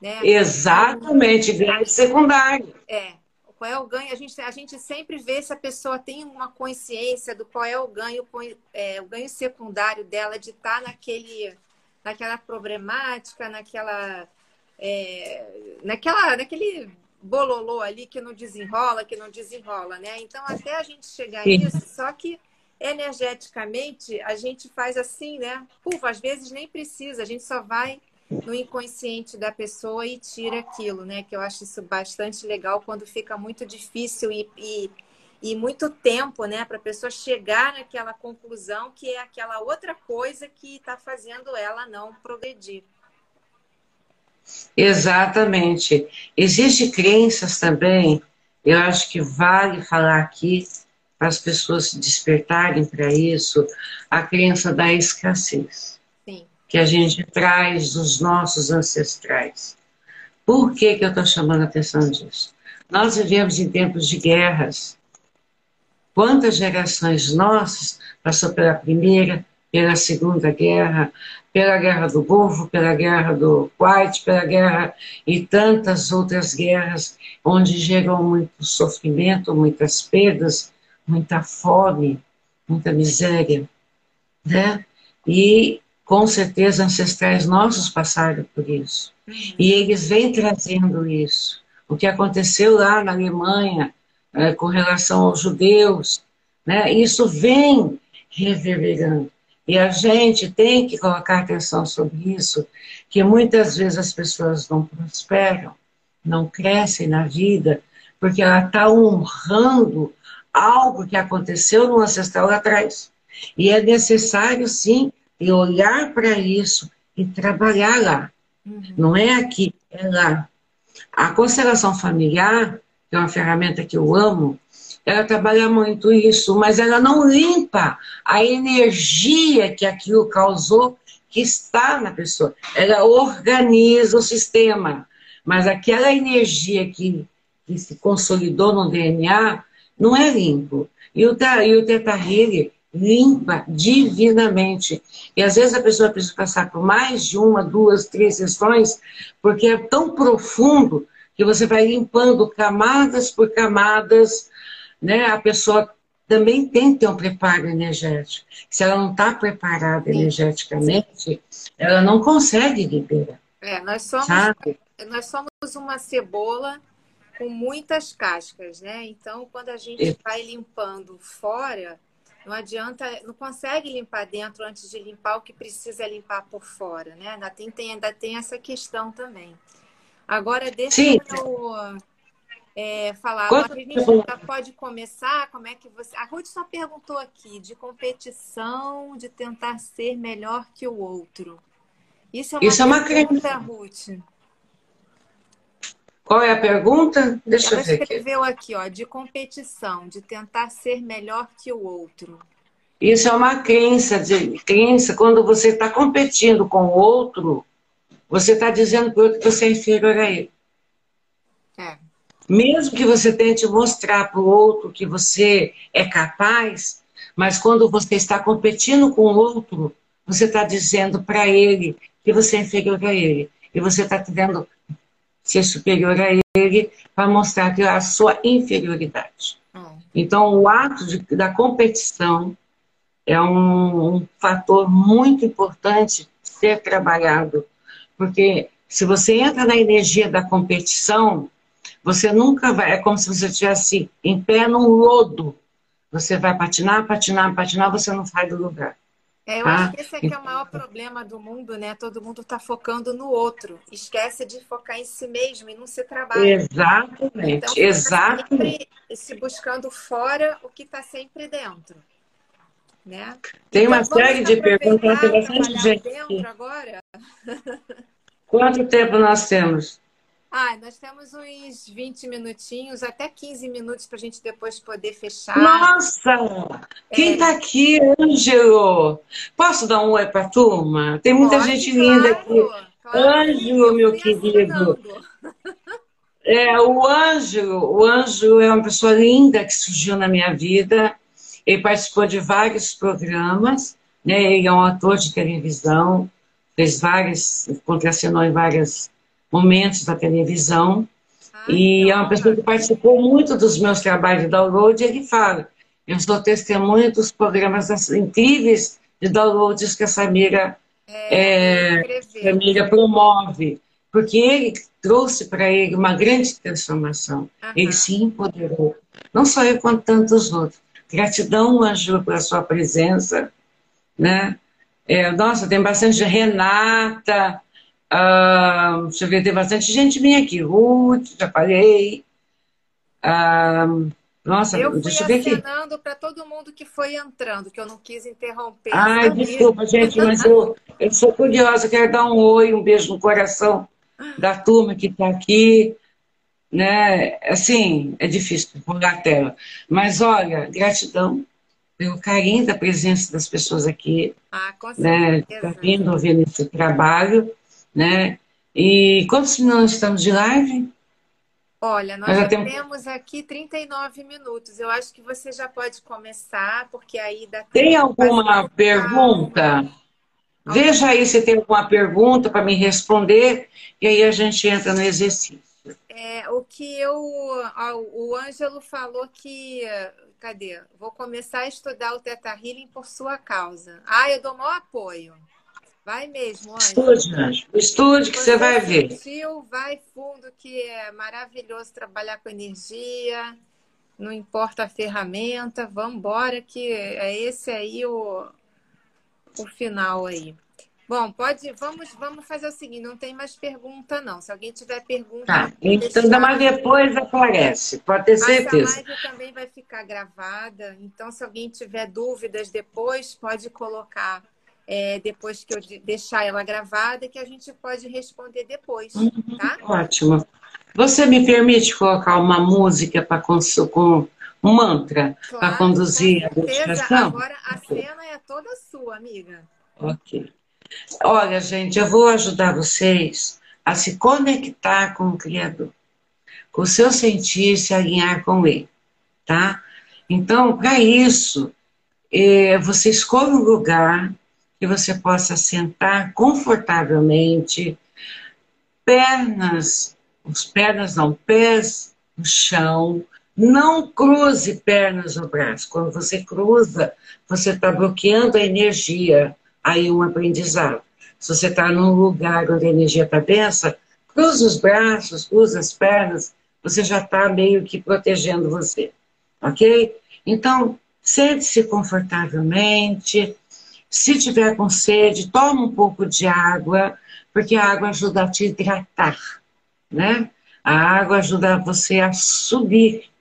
Né? Exatamente, ganho secundário. É. Qual é o ganho? A gente, a gente sempre vê se a pessoa tem uma consciência do qual é o ganho, é, o ganho secundário dela de estar tá naquele, naquela problemática, naquela, é, naquela, naquele bololô ali que não desenrola, que não desenrola, né? Então, até a gente chegar Sim. nisso, só que energeticamente a gente faz assim, né? Puf, às vezes nem precisa, a gente só vai no inconsciente da pessoa e tira aquilo, né? Que eu acho isso bastante legal quando fica muito difícil e, e, e muito tempo, né? Para a pessoa chegar naquela conclusão que é aquela outra coisa que está fazendo ela não progredir. Exatamente. Existem crenças também, eu acho que vale falar aqui, para as pessoas se despertarem para isso, a crença da escassez. Sim. que a gente traz dos nossos ancestrais. Por que, que eu estou chamando a atenção disso? Nós vivemos em tempos de guerras. Quantas gerações nossas passou pela primeira, pela segunda guerra, pela guerra do Golfo, pela guerra do Kuwait, pela guerra e tantas outras guerras onde gerou muito sofrimento, muitas perdas, muita fome, muita miséria, né? E com certeza ancestrais nossos passaram por isso. Uhum. E eles vêm trazendo isso. O que aconteceu lá na Alemanha é, com relação aos judeus, né? Isso vem reverberando. E a gente tem que colocar atenção sobre isso, que muitas vezes as pessoas não prosperam, não crescem na vida, porque ela está honrando algo que aconteceu no ancestral atrás. E é necessário, sim, olhar para isso e trabalhar lá. Uhum. Não é aqui, é lá. A constelação familiar, que é uma ferramenta que eu amo, ela trabalha muito isso, mas ela não limpa a energia que aquilo causou, que está na pessoa. Ela organiza o sistema, mas aquela energia que, que se consolidou no DNA não é limpo. E o, e o Teta limpa divinamente. E às vezes a pessoa precisa passar por mais de uma, duas, três sessões, porque é tão profundo que você vai limpando camadas por camadas né, a pessoa também tem que ter um preparo energético. Se ela não está preparada Sim. energeticamente, ela não consegue liberar. É, nós somos, nós somos uma cebola com muitas cascas, né? Então, quando a gente é. vai limpando fora, não adianta, não consegue limpar dentro antes de limpar o que precisa limpar por fora, né? Ainda tem, tem ainda tem essa questão também. Agora, deixa Sim. eu é, falar. Quanto... A gente já pode começar? Como é que você. A Ruth só perguntou aqui de competição, de tentar ser melhor que o outro. Isso é uma, Isso é uma pergunta, Ruth. Qual é a pergunta? Deixa Ela eu ver. Ela escreveu aqui. aqui, ó, de competição, de tentar ser melhor que o outro. Isso é uma crença, de crença. Quando você está competindo com o outro, você está dizendo para o outro que você é inferior a ele. É. Mesmo que você tente mostrar para o outro que você é capaz, mas quando você está competindo com o outro, você está dizendo para ele que você é inferior a ele. E você está querendo ser superior a ele para mostrar que é a sua inferioridade. Hum. Então, o ato de, da competição é um, um fator muito importante ser trabalhado. Porque se você entra na energia da competição, você nunca vai, é como se você estivesse em pé num lodo. Você vai patinar, patinar, patinar, você não sai do lugar. É, eu tá? acho que esse aqui é o maior problema do mundo, né? Todo mundo está focando no outro. Esquece de focar em si mesmo e não se trabalha. Exatamente, então, exatamente. Se buscando fora o que está sempre dentro. Né? Tem então, uma série de perguntas, tem bastante gente. Dentro agora? Quanto tempo nós temos? Ah, nós temos uns 20 minutinhos, até 15 minutos para a gente depois poder fechar. Nossa! Quem está é. aqui, Ângelo? Posso dar um oi para a turma? Tem muita Pode, gente linda aqui. Claro, Ângelo, meu querido. É, o Ângelo, o Ângelo é uma pessoa linda que surgiu na minha vida. Ele participou de vários programas, né? Ele é um ator de televisão, fez várias, contracenou em várias momentos da televisão. Ah, e é uma pessoa que participou muito dos meus trabalhos de download. E ele fala: eu sou testemunha dos programas incríveis de downloads que essa amiga, é, é, amiga promove. Porque ele trouxe para ele uma grande transformação. Ele se empoderou. Não só eu, quanto tantos outros. Gratidão, Anjo, pela sua presença. Né? É, nossa, tem bastante Renata, Uh, deixa eu ver, tem bastante gente minha aqui. Ruth, já falei. Uh, nossa, eu deixa eu ver aqui. Eu para todo mundo que foi entrando, que eu não quis interromper. Ai, desculpa, gente, mas eu, eu sou curiosa, quero dar um oi, um beijo no coração da turma que está aqui. Né? Assim, é difícil pôr a tela. Mas olha, gratidão pelo carinho da presença das pessoas aqui. Ah, com certeza. Né, vindo ouvindo esse trabalho, né? E quantos minutos estamos de live? Olha, nós, já, temos... temos aqui 39 minutos. Eu acho que você já pode começar, porque aí dá Tem alguma pergunta? Veja aí se tem alguma pergunta para me responder e aí a gente entra no exercício. É, o que eu. O Ângelo falou que. Cadê? Vou começar a estudar o Teta Healing por sua causa. Ah, eu dou maior apoio. Vai mesmo, Ângelo. Estude, Ângelo. Estude que você, você vai ver. Sentiu, vai fundo, que é maravilhoso trabalhar com energia. Não importa a ferramenta. Vamos embora, que é esse aí o, o final aí. Bom, pode, vamos, vamos fazer o seguinte, não tem mais pergunta não. Se alguém tiver pergunta, tá. então deixar... mas depois aparece, pode ter certeza. A live também vai ficar gravada, então se alguém tiver dúvidas depois, pode colocar é, depois que eu deixar ela gravada, que a gente pode responder depois, uhum, tá? Ótimo. Você me permite colocar uma música para com um mantra claro, para conduzir a meditação? Agora a cena é toda sua, amiga. Ok. Olha, gente, eu vou ajudar vocês a se conectar com o Criador, com o seu sentir, se alinhar com Ele, tá? Então, para isso, é, você escolhe um lugar que você possa sentar confortavelmente, pernas, os pernas não, pés no chão, não cruze pernas no braço. Quando você cruza, você está bloqueando a energia. Aí um aprendizado. Se você está num lugar onde a energia está densa, cruza os braços, cruza as pernas, você já está meio que protegendo você. Ok? Então, sente-se confortavelmente. Se tiver com sede, toma um pouco de água, porque a água ajuda a te hidratar, né? A água ajuda você a subir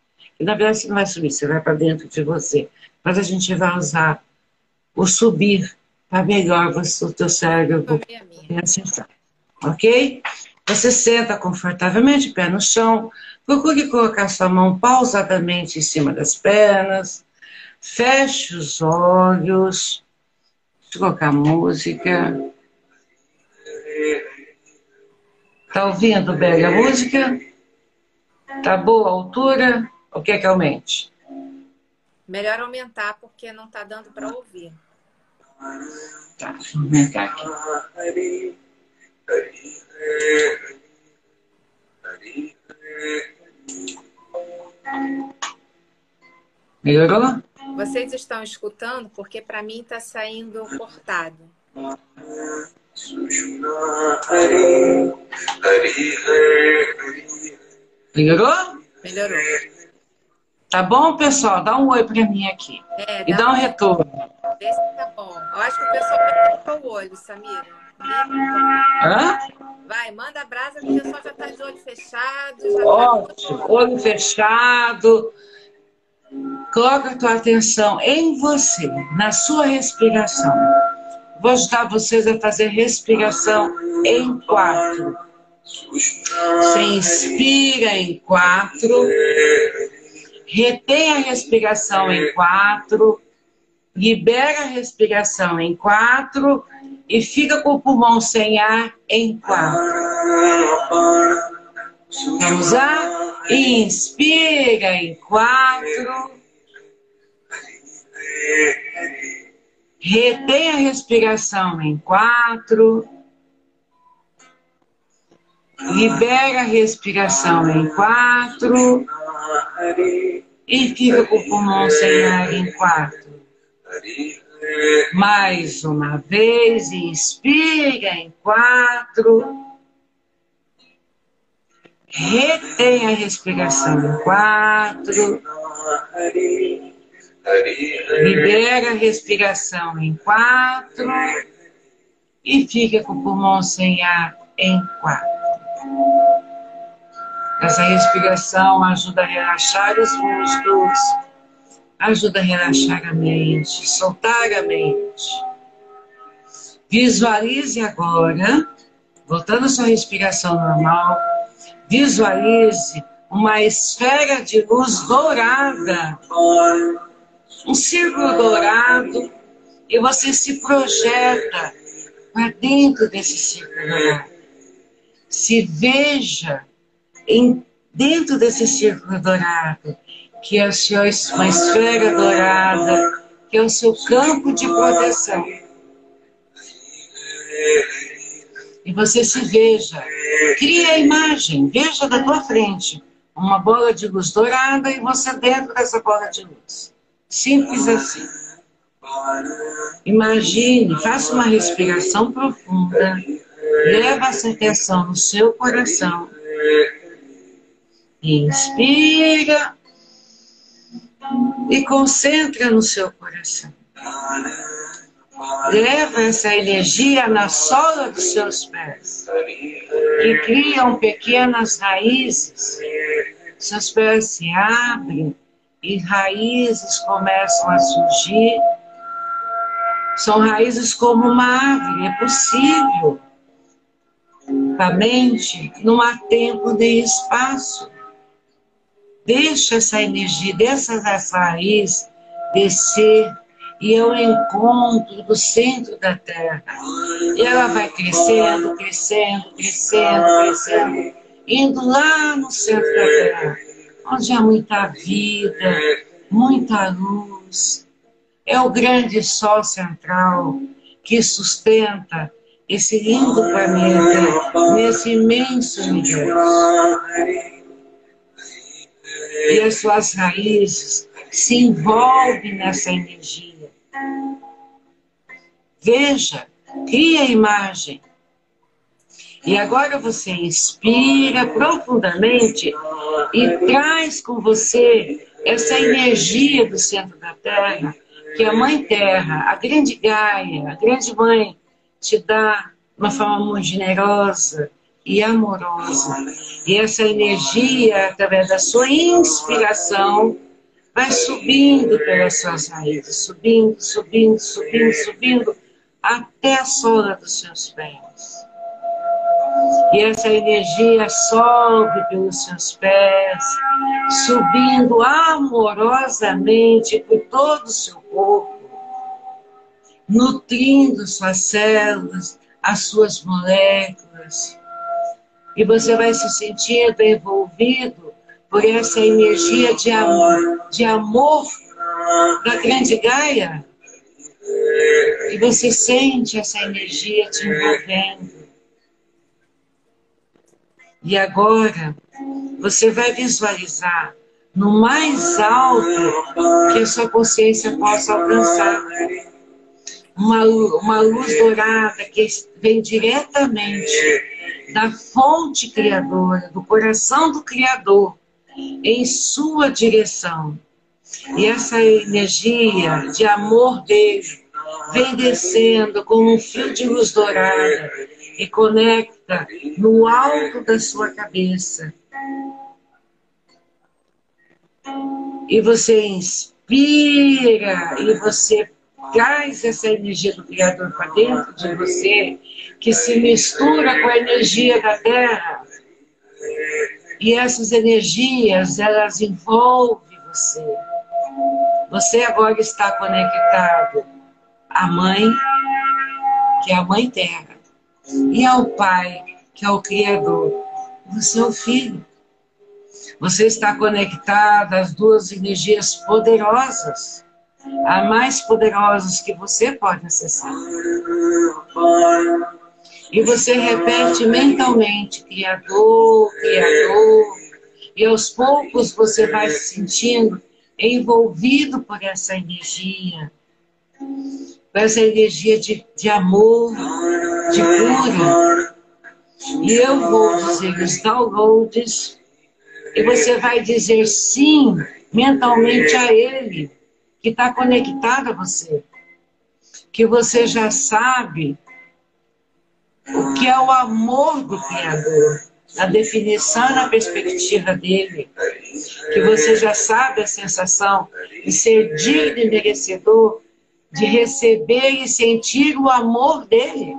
e na verdade você não vai subir, você vai para dentro de você. Mas a gente vai usar o subir para melhor você, o teu cérebro acessar. Ok? Você senta confortavelmente, pé no chão. Procure colocar sua mão pausadamente em cima das pernas. Feche os olhos. Deixa eu colocar música. Tá ouvindo, bem a música? Tá boa a altura? O que é que aumente? Melhor aumentar porque não está dando para ouvir. Tá, deixa eu aumentar aqui. Melhorou? Vocês estão escutando porque para mim está saindo cortado. Melhorou? Melhorou. Tá bom, pessoal? Dá um oi para mim aqui. É, e dá um retorno. Vê se tá bom. Eu acho que o pessoal vai o olho, Samira. Hã? Vai, manda brasa que o pessoal já tá de olho fechado. Já tá Ótimo, tá olho fechado. Coloca a tua atenção em você, na sua respiração. Vou ajudar vocês a fazer respiração em quatro. Você inspira em quatro, retém a respiração em quatro, libera a respiração em quatro e fica com o pulmão sem ar em quatro. Vamos lá? Inspira em quatro. Retém a respiração em quatro. Libera a respiração em quatro. E fica com o pulmão sem ar em quatro. Mais uma vez, inspira em quatro. Retém a respiração em quatro. Libera a respiração em quatro. E fica com o pulmão sem ar em quatro. Essa respiração ajuda a relaxar os músculos, ajuda a relaxar a mente, soltar a mente. Visualize agora, voltando à sua respiração normal, visualize uma esfera de luz dourada um círculo dourado e você se projeta para dentro desse círculo dourado. Se veja em, dentro desse círculo dourado, que é a sua uma esfera dourada, que é o seu campo de proteção. E você se veja, crie a imagem, veja da tua frente uma bola de luz dourada e você dentro dessa bola de luz. Simples assim. Imagine, faça uma respiração profunda, leva essa atenção no seu coração. Inspira e concentra no seu coração. Leva essa energia na sola dos seus pés e criam pequenas raízes. Seus pés se abrem e raízes começam a surgir. São raízes como uma árvore, é possível. A mente não há tempo nem espaço. Deixa essa energia, essa raiz descer e eu encontro do centro da Terra. E ela vai crescendo, crescendo, crescendo, crescendo, indo lá no centro da Terra, onde há muita vida, muita luz. É o grande sol central que sustenta esse lindo planeta nesse imenso universo. E as suas raízes se envolvem nessa energia. Veja, cria a imagem. E agora você inspira profundamente e traz com você essa energia do centro da Terra, que a Mãe Terra, a grande Gaia, a grande Mãe, te dá de uma forma muito generosa e amorosa. E essa energia, através da sua inspiração, vai subindo pelas suas raízes, subindo, subindo, subindo, subindo, até a sola dos seus pés. E essa energia sobe pelos seus pés, subindo amorosamente por todo o seu corpo, nutrindo suas células, as suas moléculas. E você vai se sentindo envolvido por essa energia de amor, de amor da grande Gaia. E você sente essa energia te envolvendo. E agora você vai visualizar no mais alto que a sua consciência possa alcançar. Uma, uma luz dourada que vem diretamente da fonte criadora, do coração do Criador, em sua direção. E essa energia de amor dele vem descendo como um fio de luz dourada e conecta no alto da sua cabeça. E você inspira e você traz essa energia do Criador para dentro de você, que se mistura com a energia da Terra e essas energias, elas envolvem você. Você agora está conectado à Mãe, que é a Mãe Terra, e ao Pai, que é o Criador. Você é o Filho. Você está conectado às duas energias poderosas, as mais poderosas que você pode acessar. E você repete mentalmente, Criador, Criador. E aos poucos você vai se sentindo envolvido por essa energia. Por essa energia de, de amor, de cura. E eu vou dizer os downloads. E você vai dizer sim mentalmente a ele, que está conectado a você. Que você já sabe o que é o amor do Criador, a definição na perspectiva dele, que você já sabe a sensação de ser digno e merecedor, de receber e sentir o amor dele,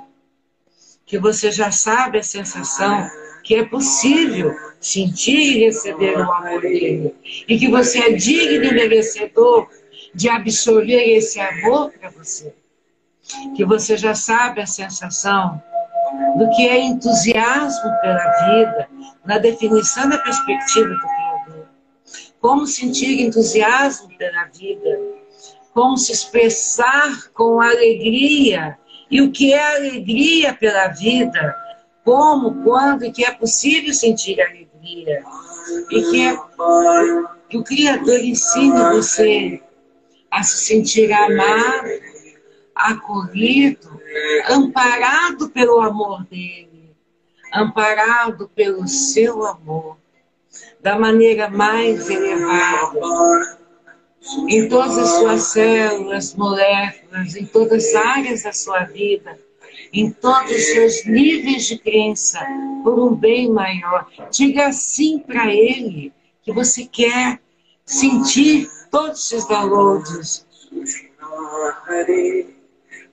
que você já sabe a sensação que é possível sentir e receber o amor dele, e que você é digno e merecedor de absorver esse amor para você. Que você já sabe a sensação do que é entusiasmo pela vida, na definição da perspectiva do Criador. Como sentir entusiasmo pela vida, como se expressar com alegria, e o que é alegria pela vida, como, quando e que é possível sentir alegria, e que, é, que o Criador ensine você a se sentir amado, acolhido, amparado pelo amor dele, amparado pelo seu amor, da maneira mais elevada, em todas as suas células, moléculas, em todas as áreas da sua vida, em todos os seus níveis de crença, por um bem maior. Diga sim para ele que você quer sentir todos esses downloads.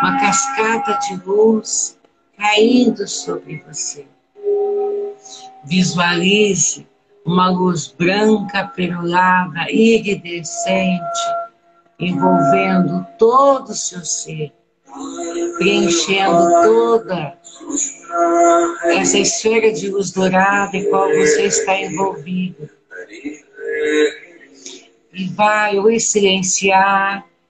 uma cascata de luz caindo sobre você. Visualize uma luz branca, perulada, iridescente, envolvendo todo o seu ser, preenchendo toda essa esfera de luz dourada em qual você está envolvido. E vai o silenciar,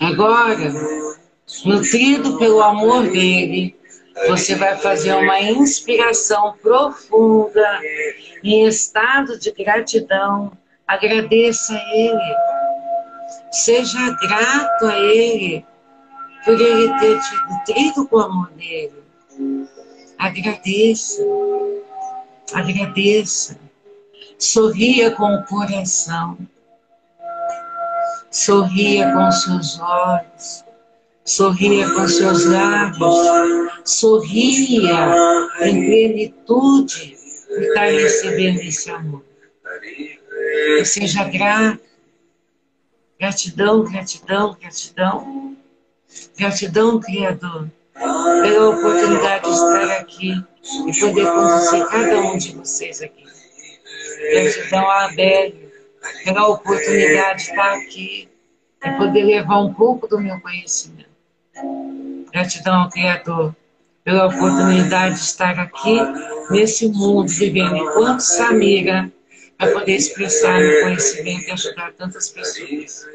Agora, nutrido pelo amor dele, você vai fazer uma inspiração profunda, em estado de gratidão. Agradeça a Ele. Seja grato a Ele por Ele ter te nutrido com o amor dele. Agradeça. Agradeça. Sorria com o coração. Sorria com seus olhos. Sorria com seus lábios. Sorria em plenitude por estar recebendo esse amor. E seja grato. Gratidão, gratidão, gratidão. Gratidão, Criador, pela oportunidade de estar aqui e poder conduzir cada um de vocês aqui. Gratidão a Abelio pela oportunidade de estar aqui e poder levar um pouco do meu conhecimento. Gratidão ao Criador pela oportunidade de estar aqui nesse mundo, vivendo enquanto Samira, para poder expressar meu conhecimento e ajudar tantas pessoas.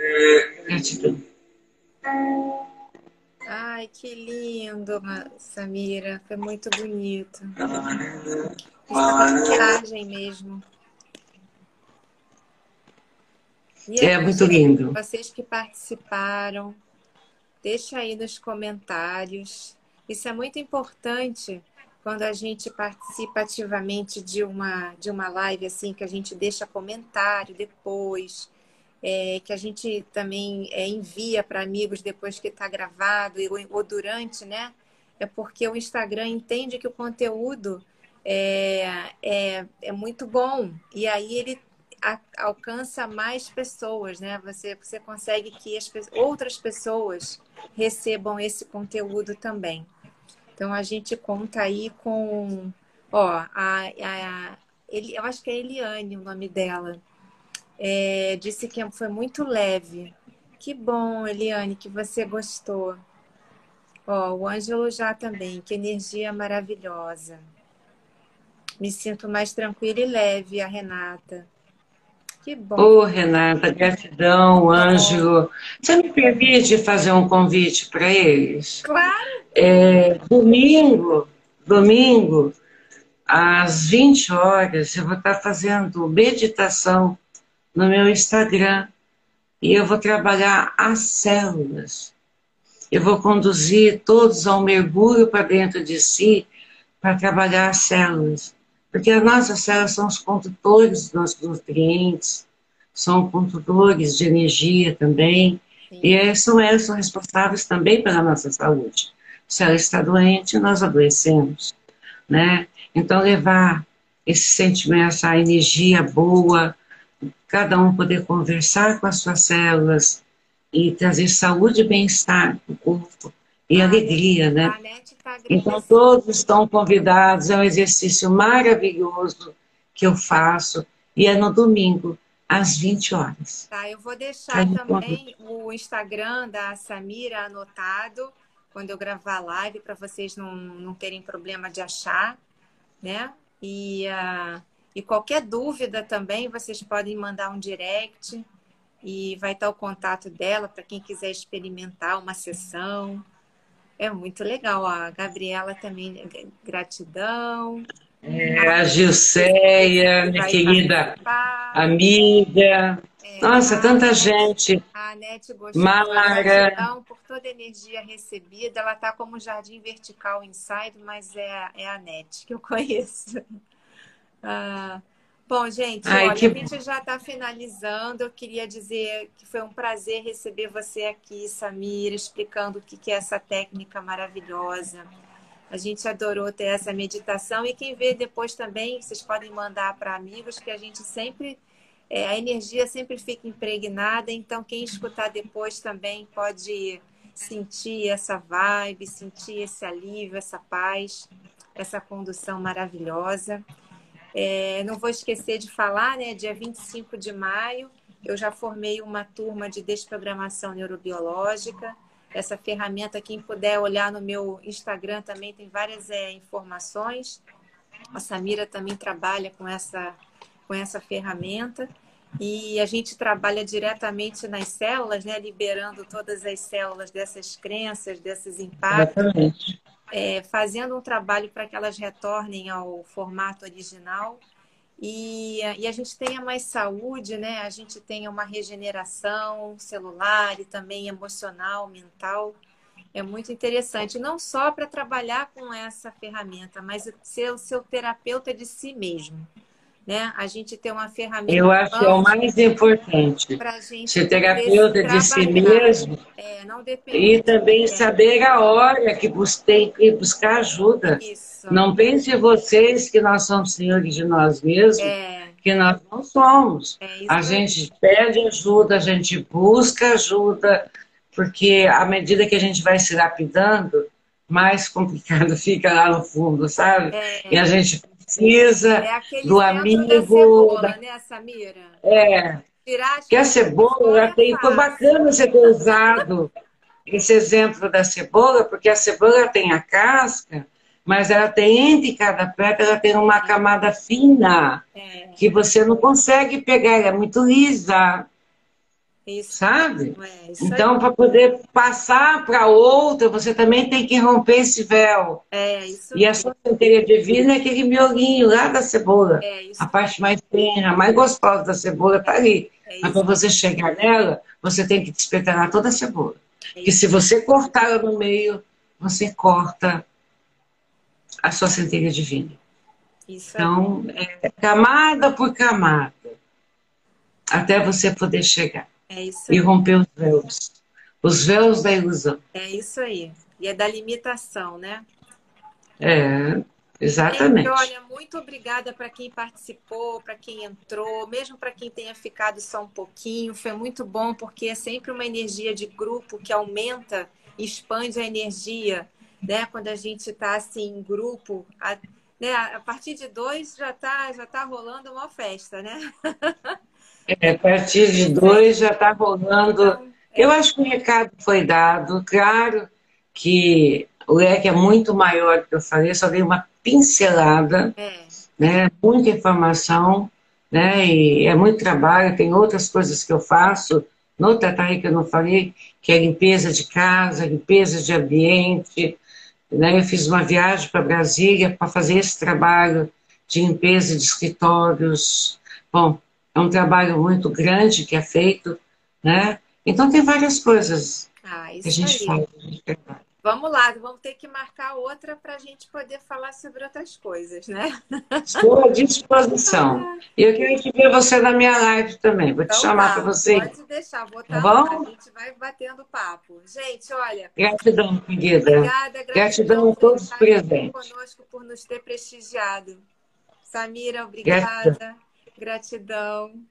Gratidão. Ai, que lindo, Samira. Foi muito bonito. Isso mesmo. E é muito lindo. Vocês que participaram, deixa aí nos comentários. Isso é muito importante quando a gente participa ativamente de uma, de uma live assim, que a gente deixa comentário depois, é, que a gente também é, envia para amigos depois que está gravado ou, durante, né? É porque o Instagram entende que o conteúdo é, é, é muito bom e aí ele a, alcança mais pessoas, né? Você, você consegue que as, outras pessoas recebam esse conteúdo também. Então a gente conta aí com, ó, a, a, a eu acho que é Eliane o nome dela. É, disse que foi muito leve. Que bom, Eliane, que você gostou. Ó, o Ângelo já também, que energia maravilhosa. Me sinto mais tranquila e leve, a Renata. Que bom. Ô, oh, Renata, gratidão, Ângelo. Você me permite fazer um convite para eles? Claro. É, domingo, domingo, às 20 horas, eu vou estar fazendo meditação no meu Instagram e eu vou trabalhar as células. Eu vou conduzir todos ao mergulho para dentro de si para trabalhar as células. Porque as nossas células são os condutores dos nossos nutrientes, são condutores de energia também, Sim. e são elas são responsáveis também pela nossa saúde. Se ela está doente, nós adoecemos, né? Então levar esse sentimento, essa energia boa, cada um poder conversar com as suas células e trazer saúde e bem-estar para o corpo e a alegria, né? Tá então todos estão convidados, é um exercício maravilhoso que eu faço e é no domingo, às 20 horas. Tá, eu vou deixar também o Instagram da Samira anotado quando eu gravar a live para vocês não, não terem problema de achar, né? E, uh, e qualquer dúvida também, vocês podem mandar um direct e vai estar o contato dela para quem quiser experimentar uma sessão. É muito legal. A Gabriela também, gratidão. É, a Gilceia, minha querida amiga. É, Nossa, tanta gente. A Anete gostou. Mara. Gratidão por toda a energia recebida. Ela está como Jardim Vertical Inside, mas é, é a Anete que eu conheço. Ah, Bom, gente, Ai, olha, que... a gente já está finalizando. Eu queria dizer que foi um prazer receber você aqui, Samira, explicando o que é essa técnica maravilhosa. A gente adorou ter essa meditação e quem vê depois também, vocês podem mandar para amigos que a gente sempre é, a energia sempre fica impregnada, então quem escutar depois também pode sentir essa vibe, sentir esse alívio, essa paz, essa condução maravilhosa. É, não vou esquecer de falar, né? Dia 25 de maio, eu já formei uma turma de desprogramação neurobiológica. Essa ferramenta, quem puder olhar no meu Instagram também tem várias é, informações. A Samira também trabalha com essa, com essa ferramenta. E a gente trabalha diretamente nas células, né? Liberando todas as células dessas crenças, desses impactos. Exatamente é, fazendo um trabalho para que elas retornem ao formato original e, e, a gente tenha mais saúde, né? A gente tenha uma regeneração celular e também emocional, mental. É muito interessante, não só para trabalhar com essa ferramenta, mas ser o seu terapeuta de si mesmo né? A gente ter uma ferramenta. Eu acho que é o mais importante. Ser terapeuta de si mesmo. É, e também saber a hora que tem que buscar ajuda. Isso. Não pense vocês que nós somos senhores de nós mesmos. É. Que nós não somos. É a gente pede ajuda, a gente busca ajuda, porque à medida que a gente vai se lapidando, mais complicado fica lá no fundo, sabe? É. E a gente precisa é do amigo. Da cebola, da... né, Samira? É. Que a cebola tem, foi bacana você ter usado esse exemplo da cebola, porque a cebola tem a casca, mas ela tem entre cada pedra, ela tem uma camada fina, é. que você não consegue pegar, ela é muito lisa. Isso. Sabe? É, isso então, para poder passar para outra, você também tem que romper esse véu. É, isso e a sua centelha divina é aquele miolinho lá da cebola. É, a parte mais fina, a mais gostosa da cebola está ali. É Mas para você chegar nela, você tem que despedalar toda a cebola. É Porque se você cortar ela no meio, você corta a sua centelha divina. Isso então, é camada por camada, até você poder chegar. É isso aí. E romper os véus. Os véus da ilusão. É isso aí. E é da limitação, né? É, exatamente. olha, muito obrigada para quem participou, para quem entrou, mesmo para quem tenha ficado só um pouquinho. Foi muito bom, porque é sempre uma energia de grupo que aumenta, expande a energia, né? Quando a gente está assim em grupo. A, né? a partir de dois já está já tá rolando uma festa, né? É, a partir de dois já está rolando. Eu acho que o recado foi dado. Claro que o leque é muito maior do que eu falei, só dei uma pincelada, é. né? Muita informação, né? E é muito trabalho, tem outras coisas que eu faço no Tataí que eu não falei, que é limpeza de casa, limpeza de ambiente, né? Eu fiz uma viagem para Brasília para fazer esse trabalho de limpeza de escritórios. Bom, é um trabalho muito grande que é feito, né? Então tem várias coisas ah, que a gente aí. faz. Vamos lá, vamos ter que marcar outra para a gente poder falar sobre outras coisas, né? Estou à disposição. E eu quero te ver você na minha live também. Vou então, te chamar tá, para você. Pode deixar, vou estar tá bom? a gente vai batendo papo. Gente, olha. Gratidão, querida. Obrigada, gratidão, gratidão a todos os presentes. conosco por nos ter prestigiado. Samira, obrigada. Gratidão. Gratidão.